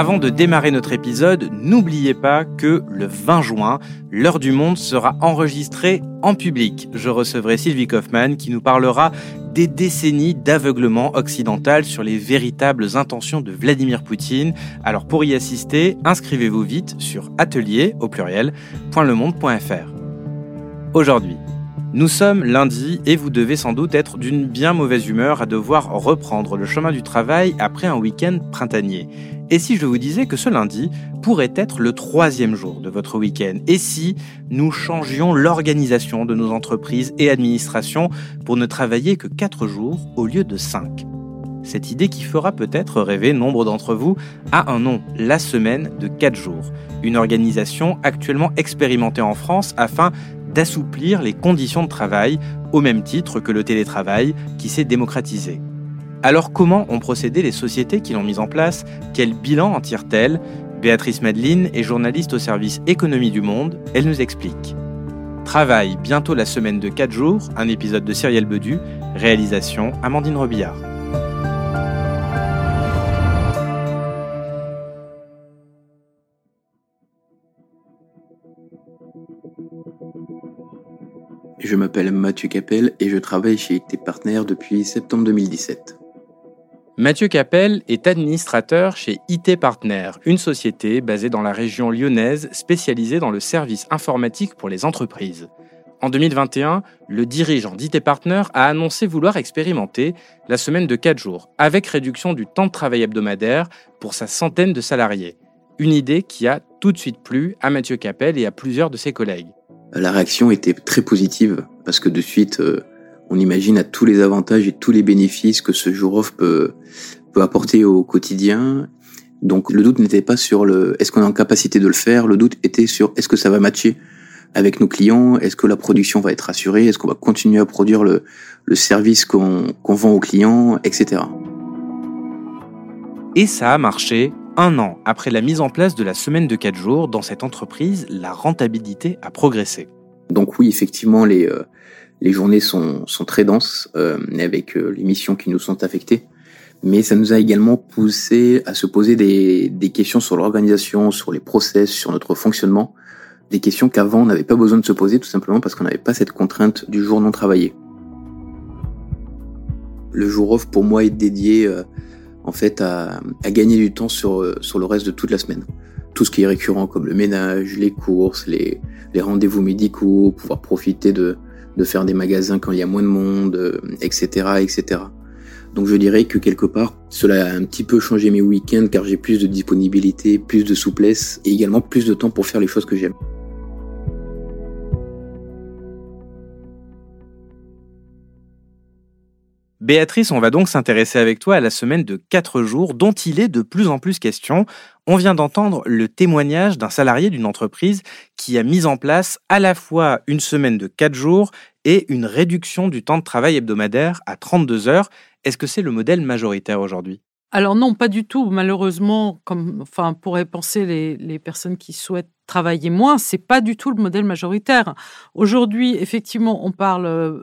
Avant de démarrer notre épisode, n'oubliez pas que le 20 juin, l'heure du monde sera enregistrée en public. Je recevrai Sylvie Kaufmann qui nous parlera des décennies d'aveuglement occidental sur les véritables intentions de Vladimir Poutine. Alors pour y assister, inscrivez-vous vite sur atelier au pluriel .lemonde.fr. Aujourd'hui, nous sommes lundi et vous devez sans doute être d'une bien mauvaise humeur à devoir reprendre le chemin du travail après un week-end printanier. Et si je vous disais que ce lundi pourrait être le troisième jour de votre week-end? Et si nous changions l'organisation de nos entreprises et administrations pour ne travailler que quatre jours au lieu de cinq? Cette idée qui fera peut-être rêver nombre d'entre vous a un nom, la semaine de quatre jours. Une organisation actuellement expérimentée en France afin d'assouplir les conditions de travail au même titre que le télétravail qui s'est démocratisé. Alors comment ont procédé les sociétés qui l'ont mise en place? Quel bilan en tirent-elles? Béatrice Madeline est journaliste au service Économie du Monde, elle nous explique. Travail bientôt la semaine de 4 jours, un épisode de Cyrielle Bedu, réalisation Amandine Robillard. Je m'appelle Mathieu Capel et je travaille chez IT Partner depuis septembre 2017. Mathieu Capel est administrateur chez IT Partner, une société basée dans la région lyonnaise spécialisée dans le service informatique pour les entreprises. En 2021, le dirigeant d'IT Partner a annoncé vouloir expérimenter la semaine de 4 jours, avec réduction du temps de travail hebdomadaire pour sa centaine de salariés. Une idée qui a tout de suite plu à Mathieu Capel et à plusieurs de ses collègues la réaction était très positive parce que de suite, euh, on imagine à tous les avantages et tous les bénéfices que ce jour off peut, peut apporter au quotidien. Donc le doute n'était pas sur le est-ce qu'on est en capacité de le faire, le doute était sur est-ce que ça va matcher avec nos clients, est-ce que la production va être assurée, est-ce qu'on va continuer à produire le, le service qu'on vend aux clients, etc. Et ça a marché un an après la mise en place de la semaine de 4 jours, dans cette entreprise, la rentabilité a progressé. Donc oui, effectivement, les, euh, les journées sont, sont très denses euh, avec euh, les missions qui nous sont affectées. Mais ça nous a également poussé à se poser des, des questions sur l'organisation, sur les process, sur notre fonctionnement. Des questions qu'avant on n'avait pas besoin de se poser tout simplement parce qu'on n'avait pas cette contrainte du jour non travaillé. Le jour off pour moi est dédié en fait à, gagner du temps sur, euh, sur le reste de toute la semaine. Tout ce qui est récurrent comme le ménage, les courses, les, rendez-vous médicaux, pouvoir profiter de, de faire des magasins quand il y a moins de monde, etc., euh, etc. Donc je dirais que quelque part, cela a un petit peu changé mes week-ends car j'ai plus de disponibilité, plus de souplesse et également plus de temps pour faire les choses que j'aime. Béatrice, on va donc s'intéresser avec toi à la semaine de 4 jours dont il est de plus en plus question. On vient d'entendre le témoignage d'un salarié d'une entreprise qui a mis en place à la fois une semaine de 4 jours et une réduction du temps de travail hebdomadaire à 32 heures. Est-ce que c'est le modèle majoritaire aujourd'hui? Alors non, pas du tout. Malheureusement, comme enfin pourraient penser les, personnes qui souhaitent travailler moins, c'est pas du tout le modèle majoritaire. Aujourd'hui, effectivement, on parle euh,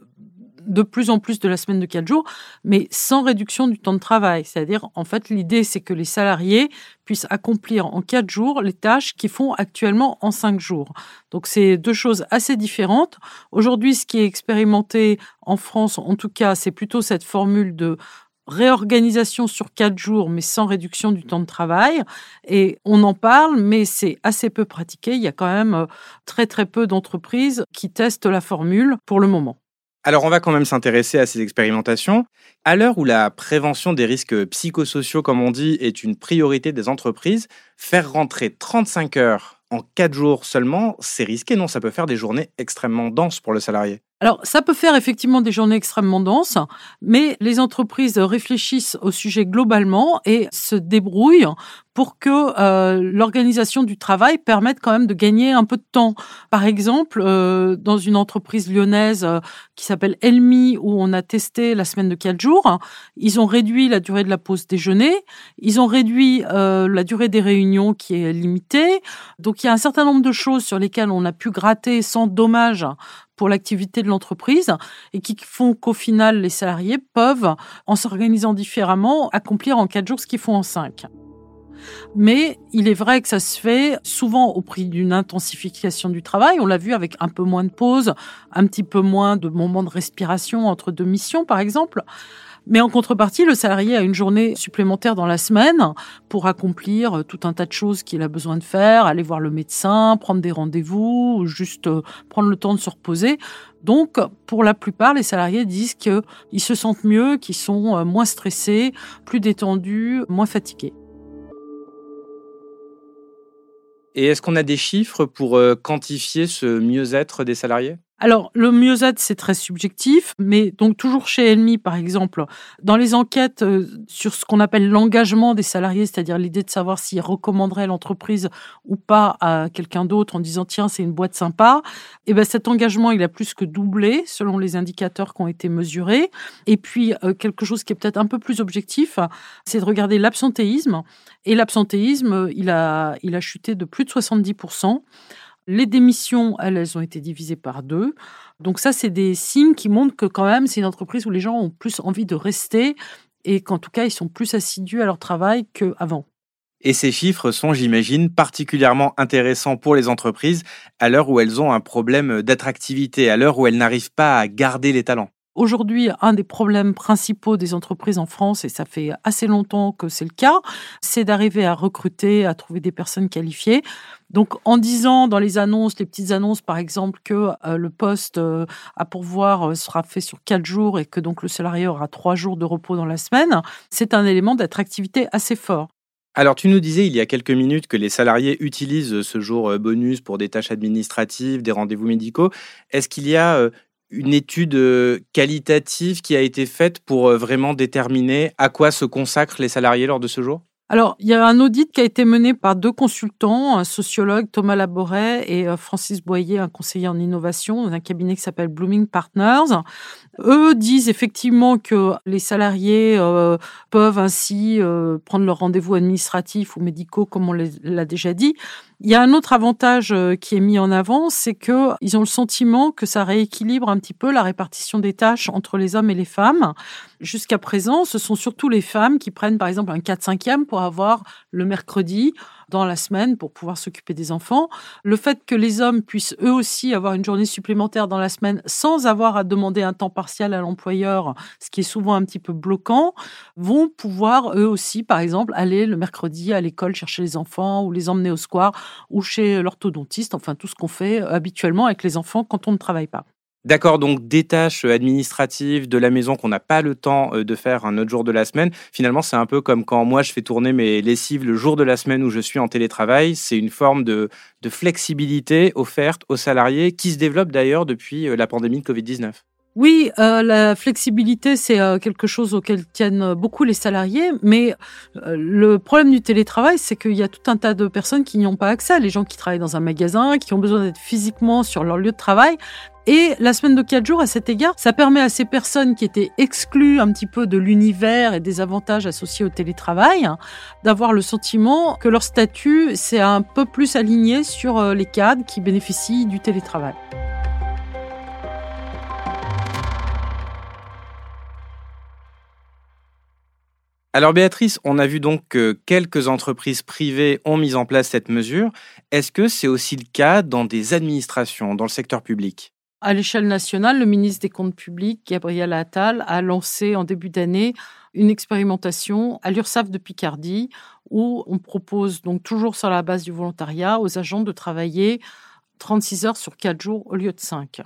de plus en plus de la semaine de 4 jours, mais sans réduction du temps de travail. C'est-à-dire, en fait, l'idée, c'est que les salariés puissent accomplir en 4 jours les tâches qu'ils font actuellement en 5 jours. Donc, c'est deux choses assez différentes. Aujourd'hui, ce qui est expérimenté en France, en tout cas, c'est plutôt cette formule de réorganisation sur quatre jours, mais sans réduction du temps de travail. Et on en parle, mais c'est assez peu pratiqué. Il y a quand même euh, très très peu d'entreprises qui testent la formule pour le moment. Alors on va quand même s'intéresser à ces expérimentations. À l'heure où la prévention des risques psychosociaux, comme on dit, est une priorité des entreprises, faire rentrer 35 heures en 4 jours seulement, c'est risqué, non? Ça peut faire des journées extrêmement denses pour le salarié. Alors, ça peut faire effectivement des journées extrêmement denses, mais les entreprises réfléchissent au sujet globalement et se débrouillent pour que euh, l'organisation du travail permette quand même de gagner un peu de temps. Par exemple, euh, dans une entreprise lyonnaise euh, qui s'appelle Elmi, où on a testé la semaine de quatre jours, ils ont réduit la durée de la pause déjeuner, ils ont réduit la durée des réunions qui est limitée. Donc, il y a un certain nombre de choses sur lesquelles on a pu gratter sans dommage pour l'activité de l'entreprise et qui font qu'au final, les salariés peuvent, en s'organisant différemment, accomplir en quatre jours ce qu'ils font en cinq. Mais il est vrai que ça se fait souvent au prix d'une intensification du travail. On l'a vu avec un peu moins de pauses, un petit peu moins de moments de respiration entre deux missions, par exemple. Mais en contrepartie, le salarié a une journée supplémentaire dans la semaine pour accomplir tout un tas de choses qu'il a besoin de faire, aller voir le médecin, prendre des rendez-vous, juste euh, prendre le temps de se reposer. Donc, pour la plupart, les salariés disent qu'ils se sentent mieux, qu'ils sont euh, moins stressés, plus détendus, moins fatigués. Et est-ce qu'on a des chiffres pour euh, quantifier ce mieux-être des salariés? Alors, le mieux-être, c'est très subjectif, mais donc toujours chez Elmi, par exemple, dans les enquêtes euh, sur ce qu'on appelle l'engagement des salariés, c'est-à-dire l'idée de savoir s'ils recommanderaient l'entreprise ou pas à quelqu'un d'autre en disant tiens, c'est une boîte sympa, et eh ben cet engagement, il a plus que doublé selon les indicateurs qui ont été mesurés. Et puis, euh, quelque chose qui est peut-être un peu plus objectif, c'est de regarder l'absentéisme. Et l'absentéisme, il a, il a chuté de plus de 70%. Les démissions, elles, elles ont été divisées par deux. Donc ça, c'est des signes qui montrent que quand même, c'est une entreprise où les gens ont plus envie de rester et qu'en tout cas, ils sont plus assidus à leur travail qu'avant. Et ces chiffres sont, j'imagine, particulièrement intéressants pour les entreprises à l'heure où elles ont un problème d'attractivité, à l'heure où elles n'arrivent pas à garder les talents. Aujourd'hui, un des problèmes principaux des entreprises en France, et ça fait assez longtemps que c'est le cas, c'est d'arriver à recruter, à trouver des personnes qualifiées. Donc, en disant dans les annonces, les petites annonces, par exemple, que euh, le poste euh, à pourvoir euh, sera fait sur quatre jours et que donc le salarié aura trois jours de repos dans la semaine, c'est un élément d'attractivité assez fort. Alors, tu nous disais il y a quelques minutes que les salariés utilisent ce jour bonus pour des tâches administratives, des rendez-vous médicaux. Est-ce qu'il y a une étude euh, qualitative qui a été faite pour euh, vraiment déterminer à quoi se consacrent les salariés lors de ce jour? Alors, il y a un audit qui a été mené par deux consultants, un sociologue Thomas Laboret et euh, Francis Boyer, un conseiller en innovation dans un cabinet qui s'appelle Blooming Partners. Eux disent effectivement que les salariés peuvent ainsi prendre leur rendez-vous administratif ou médicaux, comme on l'a déjà dit, il y a un autre avantage euh, qui est mis en avant, c'est que ils ont le sentiment que ça rééquilibre un petit peu la répartition des tâches entre les hommes et les femmes. Jusqu'à présent, ce sont surtout les femmes qui prennent par exemple un 4-5e pour avoir le mercredi dans la semaine pour pouvoir s'occuper des enfants. Le fait que les hommes puissent eux aussi avoir une journée supplémentaire dans la semaine sans avoir à demander un temps partiel à l'employeur, ce qui est souvent un petit peu bloquant, vont pouvoir eux aussi, par exemple, aller le mercredi à l'école chercher les enfants ou les emmener au square ou chez l'orthodontiste, enfin tout ce qu'on fait habituellement avec les enfants quand on ne travaille pas. D'accord, donc des tâches euh, administratives de la maison qu'on n'a pas le temps euh, de faire un autre jour de la semaine. Finalement, c'est un peu comme quand moi je fais tourner mes lessives le jour de la semaine où je suis en télétravail. C'est une forme de, flexibilité offerte aux salariés qui se développe d'ailleurs depuis euh, la pandémie de Covid-19. Oui, la flexibilité, c'est quelque chose auquel tiennent beaucoup les salariés, mais le problème du télétravail, c'est qu'il y a tout un tas de personnes qui n'y ont pas accès. Les gens qui travaillent dans un magasin, qui ont besoin d'être physiquement sur leur lieu de travail, et la semaine de quatre jours, à cet égard, ça permet à ces personnes qui étaient exclues un petit peu de l'univers et des avantages associés au télétravail hein, d'avoir le sentiment que leur statut s'est un peu plus aligné sur euh, les cadres qui bénéficient du télétravail. Alors Béatrice, on a vu donc que quelques entreprises privées ont mis en place cette mesure. Est-ce que c'est aussi le cas dans des administrations, dans le secteur public? À l'échelle nationale, le ministre des Comptes publics, Gabriel Attal, a lancé en début d'année une expérimentation à l'URSSAF de Picardie où on propose, donc toujours sur la base du volontariat, aux agents de travailler 36 heures sur 4 jours au lieu de 5.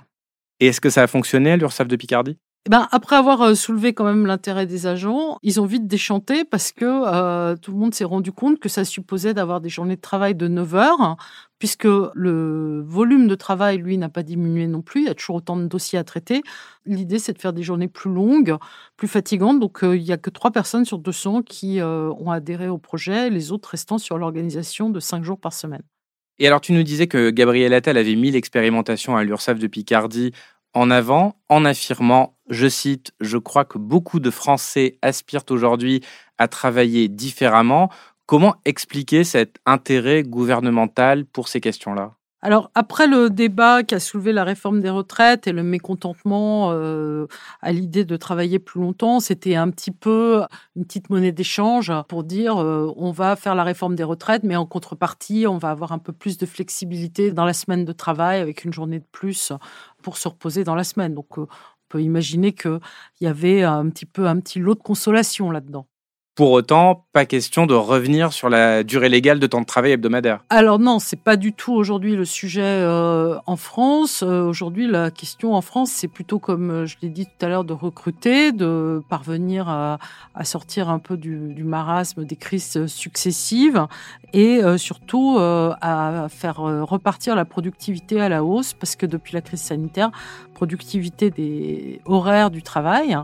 Et est-ce que ça a fonctionné à l'URSSAF de Picardie? Eh ben, après avoir euh, soulevé quand même l'intérêt des agents, ils ont vite déchanté parce que euh, tout le monde s'est rendu compte que ça supposait d'avoir des journées de travail de 9 heures, puisque le volume de travail, lui, n'a pas diminué non plus. Il y a toujours autant de dossiers à traiter. L'idée, c'est de faire des journées plus longues, plus fatigantes. Donc, euh, il n'y a que trois personnes sur 200 qui ont adhéré au projet, les autres restant sur l'organisation de 5 jours par semaine. Et alors, tu nous disais que Gabriel Attal avait mis l'expérimentation à l'URSSAF de Picardie en avant en affirmant, je cite, Je crois que beaucoup de Français aspirent aujourd'hui à travailler différemment. Comment expliquer cet intérêt gouvernemental pour ces questions-là? Alors, après le débat qui a soulevé la réforme des retraites et le mécontentement euh, à l'idée de travailler plus longtemps, c'était un petit peu une petite monnaie d'échange pour dire euh, on va faire la réforme des retraites, mais en contrepartie, on va avoir un peu plus de flexibilité dans la semaine de travail avec une journée de plus pour se reposer dans la semaine. Donc, euh, peut imaginer qu'il y avait un petit peu un petit lot de consolation là-dedans. Pour autant, pas question de revenir sur la durée légale de temps de travail hebdomadaire. Alors non, c'est pas du tout aujourd'hui le sujet euh, en France. Euh, aujourd'hui, la question en France, c'est plutôt comme euh, je l'ai dit tout à l'heure, de recruter, de parvenir à, sortir un peu du, du, marasme des crises successives et surtout à faire repartir la productivité à la hausse, parce que depuis la crise sanitaire, productivité des horaires du travail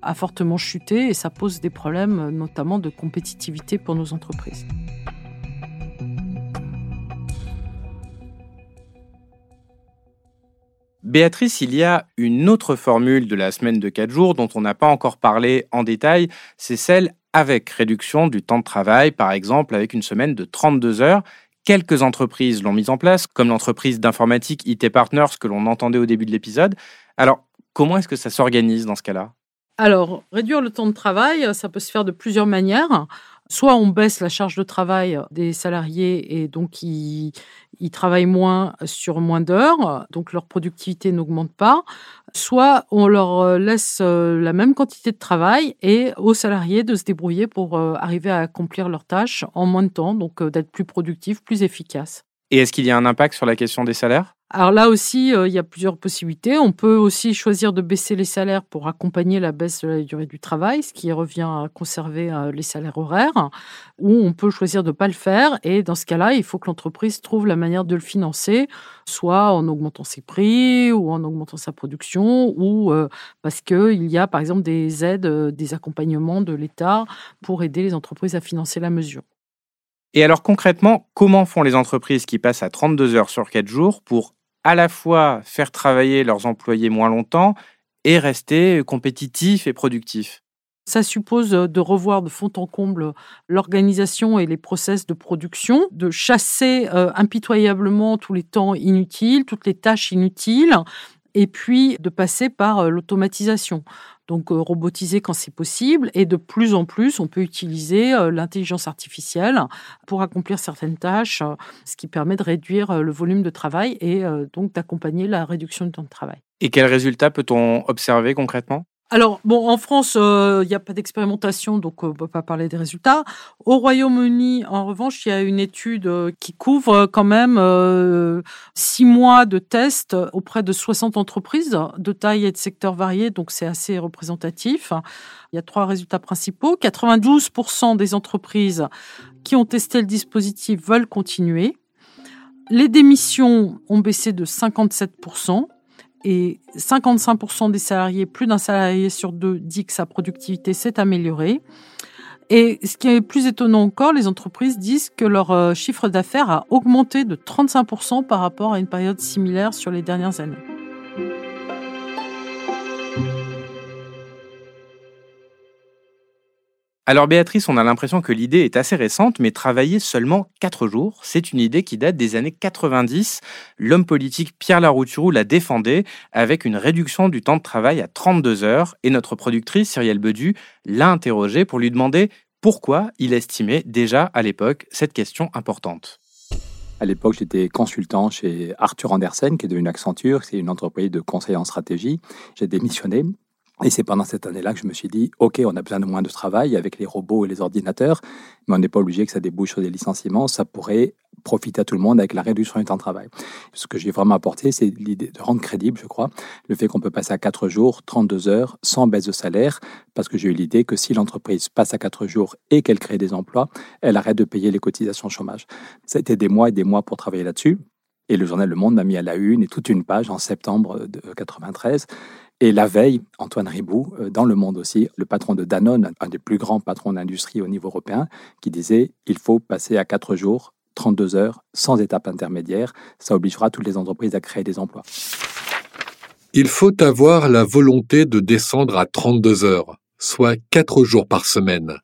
a fortement chuté et ça pose des problèmes notamment de compétitivité pour nos entreprises. Béatrice, il y a une autre formule de la semaine de 4 jours dont on n'a pas encore parlé en détail, c'est celle avec réduction du temps de travail, par exemple avec une semaine de 32 heures. Quelques entreprises l'ont mise en place, comme l'entreprise d'informatique IT Partners que l'on entendait au début de l'épisode. Alors, comment est-ce que ça s'organise dans ce cas-là? Alors, réduire le temps de travail, ça peut se faire de plusieurs manières. Soit on baisse la charge de travail des salariés et donc ils, travaillent moins sur moins d'heures, donc leur productivité n'augmente pas. Soit on leur laisse la même quantité de travail et aux salariés de se débrouiller pour arriver à accomplir leurs tâches en moins de temps, donc d'être plus productifs, plus efficaces. Et est-ce qu'il y a un impact sur la question des salaires? Alors là aussi, euh, il y a plusieurs possibilités. On peut aussi choisir de baisser les salaires pour accompagner la baisse de la durée du travail, ce qui revient à conserver euh, les salaires horaires, ou on peut choisir de ne pas le faire. Et dans ce cas-là, il faut que l'entreprise trouve la manière de le financer, soit en augmentant ses prix, ou en augmentant sa production, ou euh, parce qu'il y a par exemple des aides, des accompagnements de l'État pour aider les entreprises à financer la mesure. Et alors concrètement, comment font les entreprises qui passent à 32 heures sur 4 jours pour à la fois faire travailler leurs employés moins longtemps et rester compétitifs et productifs. Ça suppose de revoir de fond en comble l'organisation et les process de production, de chasser euh, impitoyablement tous les temps inutiles, toutes les tâches inutiles, et puis de passer par euh, l'automatisation donc euh, robotiser quand c'est possible. Et de plus en plus, on peut utiliser euh, l'intelligence artificielle pour accomplir certaines tâches, ce qui permet de réduire le volume de travail et donc d'accompagner la réduction du temps de travail. Et quels résultats peut-on observer concrètement? Alors, bon, en France, euh, il n'y a pas d'expérimentation, donc euh, on ne peut pas parler des résultats. Au Royaume-Uni, en revanche, il y a une étude euh, qui couvre quand même six mois de tests auprès de 60 entreprises de taille et de secteurs variés, donc c'est assez représentatif. Il y a trois résultats principaux. 92% des entreprises qui ont testé le dispositif veulent continuer. Les démissions ont baissé de 57% et 55% des salariés, plus d'un salarié sur deux, dit que sa productivité s'est améliorée. Et ce qui est plus étonnant encore, les entreprises disent que leur euh, chiffre d'affaires a augmenté de 35% par rapport à une période similaire sur les dernières années. Alors Béatrice, on a l'impression que l'idée est assez récente, mais travailler seulement 4 jours, c'est une idée qui date des années 90. L'homme politique Pierre Larouturou la défendait avec une réduction du temps de travail à 32 heures, et notre productrice Cyrielle Bedu l'a interrogé pour lui demander pourquoi il estimait déjà à l'époque cette question importante. À l'époque, j'étais consultant chez Arthur Andersen, qui est devenu Accenture, c'est une entreprise de conseil en stratégie. J'ai démissionné et c'est pendant cette année-là que je me suis dit, OK, on a besoin de moins de travail avec les robots et les ordinateurs, mais on n'est pas obligé que ça débouche sur des licenciements. Ça pourrait profiter à tout le monde avec la réduction du temps de travail. Ce que j'ai vraiment apporté, c'est l'idée de rendre crédible, je crois, le fait qu'on peut passer à 4 jours, 32 heures, sans baisse de salaire, parce que j'ai eu l'idée que si l'entreprise passe à 4 jours et qu'elle crée des emplois, elle arrête de payer les cotisations chômage. Ça a été des mois et des mois pour travailler là-dessus. Et le journal Le Monde m'a mis à la une et toute une page en septembre de 93. Et la veille, Antoine Ribou, euh, dans Le Monde aussi, le patron de Danone, un des plus grands patrons d'industrie au niveau européen, qui disait il faut passer à 4 jours 32 heures, sans étape intermédiaire. Ça obligera toutes les entreprises à créer des emplois. Il faut avoir la volonté de descendre à 32 heures, soit 4 jours par semaine.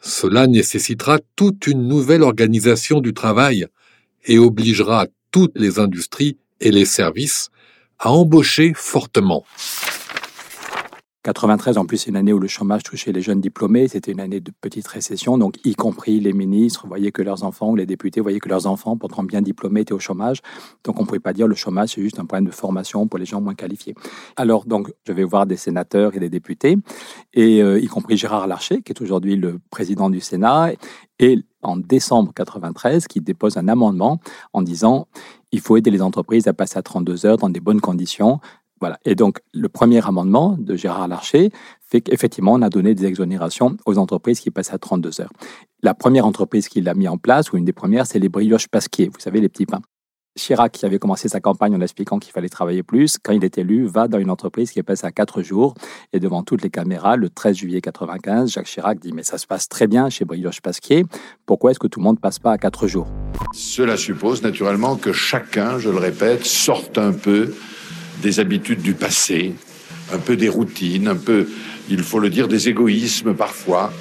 Cela nécessitera toute une nouvelle organisation du travail et obligera toutes les industries et les services à embaucher fortement. 93, en plus, c'est une année où le chômage touchait les jeunes diplômés. C'était une année de petite récession, donc y compris les ministres voyaient que leurs enfants ou les députés voyaient que leurs enfants, pourtant bien diplômés, étaient au chômage. Donc on ne pouvait pas dire le chômage, c'est juste un problème de formation pour les gens moins qualifiés. Alors donc, je vais voir des sénateurs et des députés, et euh, y compris Gérard Larcher, qui est aujourd'hui le président du Sénat, et en décembre 93, qui dépose un amendement en disant il faut aider les entreprises à passer à 32 heures dans des bonnes conditions. Voilà. Et donc, le premier amendement de Gérard Larcher fait qu'effectivement, on a donné des exonérations aux entreprises qui passaient à 32 heures. La première entreprise qui l'a mis en place, ou une des premières, c'est les brioches Pasquier, vous savez, les petits pains. Chirac, qui avait commencé sa campagne en expliquant qu'il fallait travailler plus, quand il est élu, va dans une entreprise qui est passée à 4 jours. Et devant toutes les caméras, le 13 juillet 95, Jacques Chirac dit Mais ça se passe très bien chez Brioche Pasquier, pourquoi est-ce que tout le monde ne passe pas à 4 jours? Cela suppose naturellement que chacun, je le répète, sorte un peu des habitudes du passé, un peu des routines, un peu, il faut le dire, des égoïsmes parfois,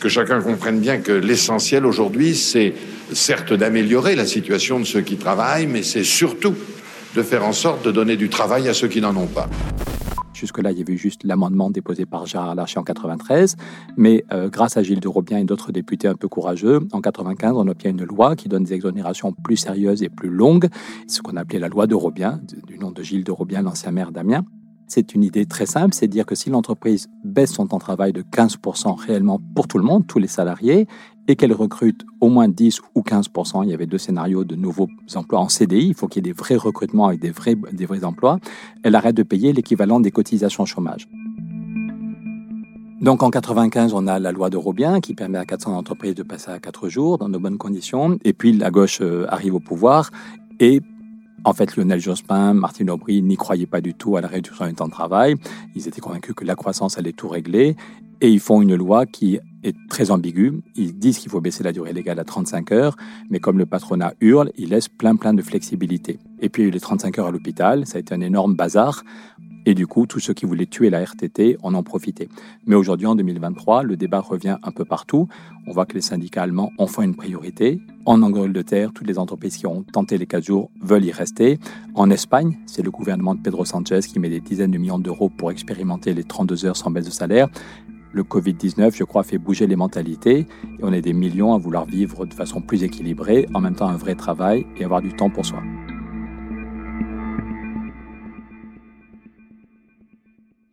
que chacun comprenne bien que l'essentiel aujourd'hui, c'est certes d'améliorer la situation de ceux qui travaillent, mais c'est surtout de faire en sorte de donner du travail à ceux qui n'en ont pas. Jusque-là, il y avait juste l'amendement déposé par Gérard Larcher en 93, mais euh, grâce à Gilles de Robien et d'autres députés un peu courageux, en 95, on obtient une loi qui donne des exonérations plus sérieuses et plus longues, ce qu'on appelait la loi de Robien, du nom de Gilles de Robien, l'ancien maire d'Amiens. C'est une idée très simple, c'est dire que si l'entreprise baisse son temps de travail de 15% réellement pour tout le monde, tous les salariés, et qu'elle recrute au moins 10 ou 15%, il y avait deux scénarios de nouveaux emplois en CDI, il faut qu'il y ait des vrais recrutements avec des vrais, des vrais emplois, elle arrête de payer l'équivalent des cotisations chômage. Donc en 95, on a la loi de Robien qui permet à 400 entreprises de passer à 4 jours dans de bonnes conditions. Et puis la gauche euh, arrive au pouvoir et en fait, Lionel Jospin, Martine Aubry n'y croyaient pas du tout à la réduction du temps de travail. Ils étaient convaincus que la croissance allait tout régler. Et ils font une loi qui est très ambiguë. Ils disent qu'il faut baisser la durée légale à 35 heures, mais comme le patronat hurle, ils laissent plein plein de flexibilité. Et puis il y a eu les 35 heures à l'hôpital, ça a été un énorme bazar. Et du coup, tous ceux qui voulaient tuer la RTT en ont profité. Mais aujourd'hui, en 2023, le débat revient un peu partout. On voit que les syndicats allemands en font une priorité. En Angleterre, toutes les entreprises qui ont tenté les 4 jours veulent y rester. En Espagne, c'est le gouvernement de Pedro Sanchez qui met des dizaines de millions d'euros pour expérimenter les 32 heures sans baisse de salaire. Le Covid-19, je crois, fait bouger les mentalités et on est des millions à vouloir vivre de façon plus équilibrée, en même temps un vrai travail et avoir du temps pour soi.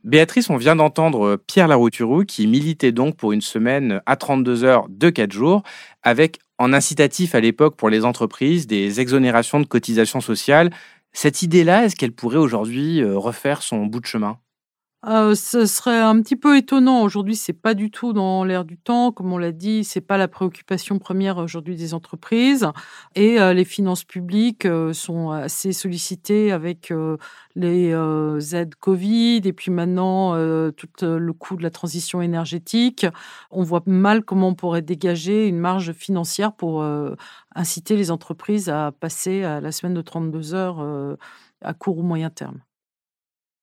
Béatrice, on vient d'entendre Pierre Larouturou qui militait donc pour une semaine à 32 heures de 4 jours, avec en incitatif à l'époque pour les entreprises des exonérations de cotisations sociales. Cette idée-là, est-ce qu'elle pourrait aujourd'hui euh, refaire son bout de chemin? Euh, ce serait un petit peu étonnant. Aujourd'hui, c'est pas du tout dans l'air du temps, comme on l'a dit, c'est pas la préoccupation première aujourd'hui des entreprises. Et euh, les finances publiques euh, sont assez sollicitées avec les aides Covid et puis maintenant tout le coût de la transition énergétique. On voit mal comment on pourrait dégager une marge financière pour inciter les entreprises à passer à la semaine de 32 heures à court ou moyen terme.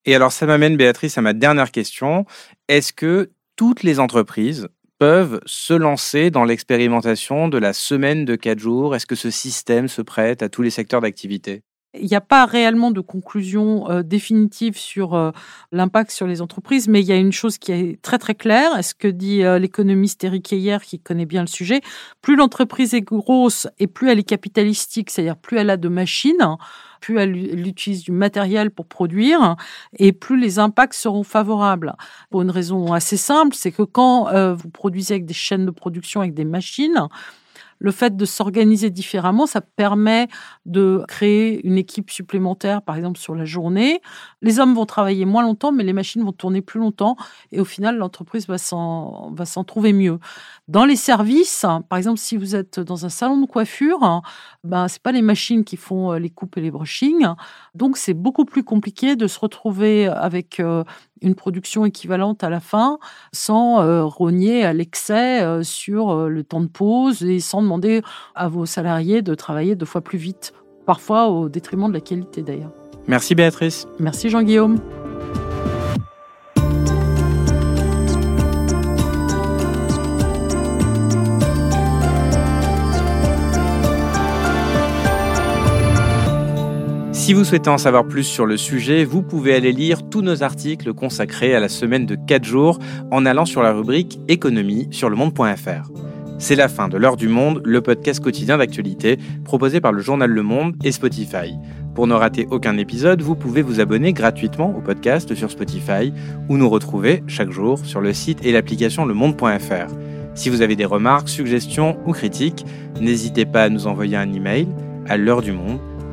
Et alors, ça m'amène, Béatrice, à ma dernière question. Est-ce que toutes les entreprises peuvent se lancer dans l'expérimentation de la semaine de quatre jours? Est-ce que ce système se prête à tous les secteurs d'activité? Il n'y a pas réellement de conclusion euh, définitive sur euh, l'impact sur les entreprises, mais il y a une chose qui est très très claire, ce que dit euh, l'économiste Eric Heyer, qui connaît bien le sujet, plus l'entreprise est grosse et plus elle est capitalistique, c'est-à-dire plus elle a de machines, plus elle, utilise du matériel pour produire, et plus les impacts seront favorables. Pour une raison assez simple, c'est que quand vous produisez avec des chaînes de production, avec des machines, le fait de s'organiser différemment, ça permet de créer une équipe supplémentaire, par exemple sur la journée. Les hommes vont travailler moins longtemps, mais les machines vont tourner plus longtemps. Et au final, l'entreprise va s'en, trouver mieux. Dans les services, par exemple, si vous êtes dans un salon de coiffure, ben, c'est pas les machines qui font euh, les coupes et les brushings. Donc, c'est beaucoup plus compliqué de se retrouver avec euh, une production équivalente à la fin sans euh, rogner à l'excès euh, sur euh, le temps de pause et sans demander à vos salariés de travailler deux fois plus vite, parfois au détriment de la qualité d'ailleurs. Merci Béatrice. Merci Jean-Guillaume. Si vous souhaitez en savoir plus sur le sujet, vous pouvez aller lire tous nos articles consacrés à la semaine de 4 jours en allant sur la rubrique économie sur le monde.fr. C'est la fin de l'heure du monde, le podcast quotidien d'actualité proposé par le journal Le Monde et Spotify. Pour ne rater aucun épisode, vous pouvez vous abonner gratuitement au podcast sur Spotify ou nous retrouver chaque jour sur le site et l'application lemonde.fr. Si vous avez des remarques, suggestions ou critiques, n'hésitez pas à nous envoyer un email à l'heure du monde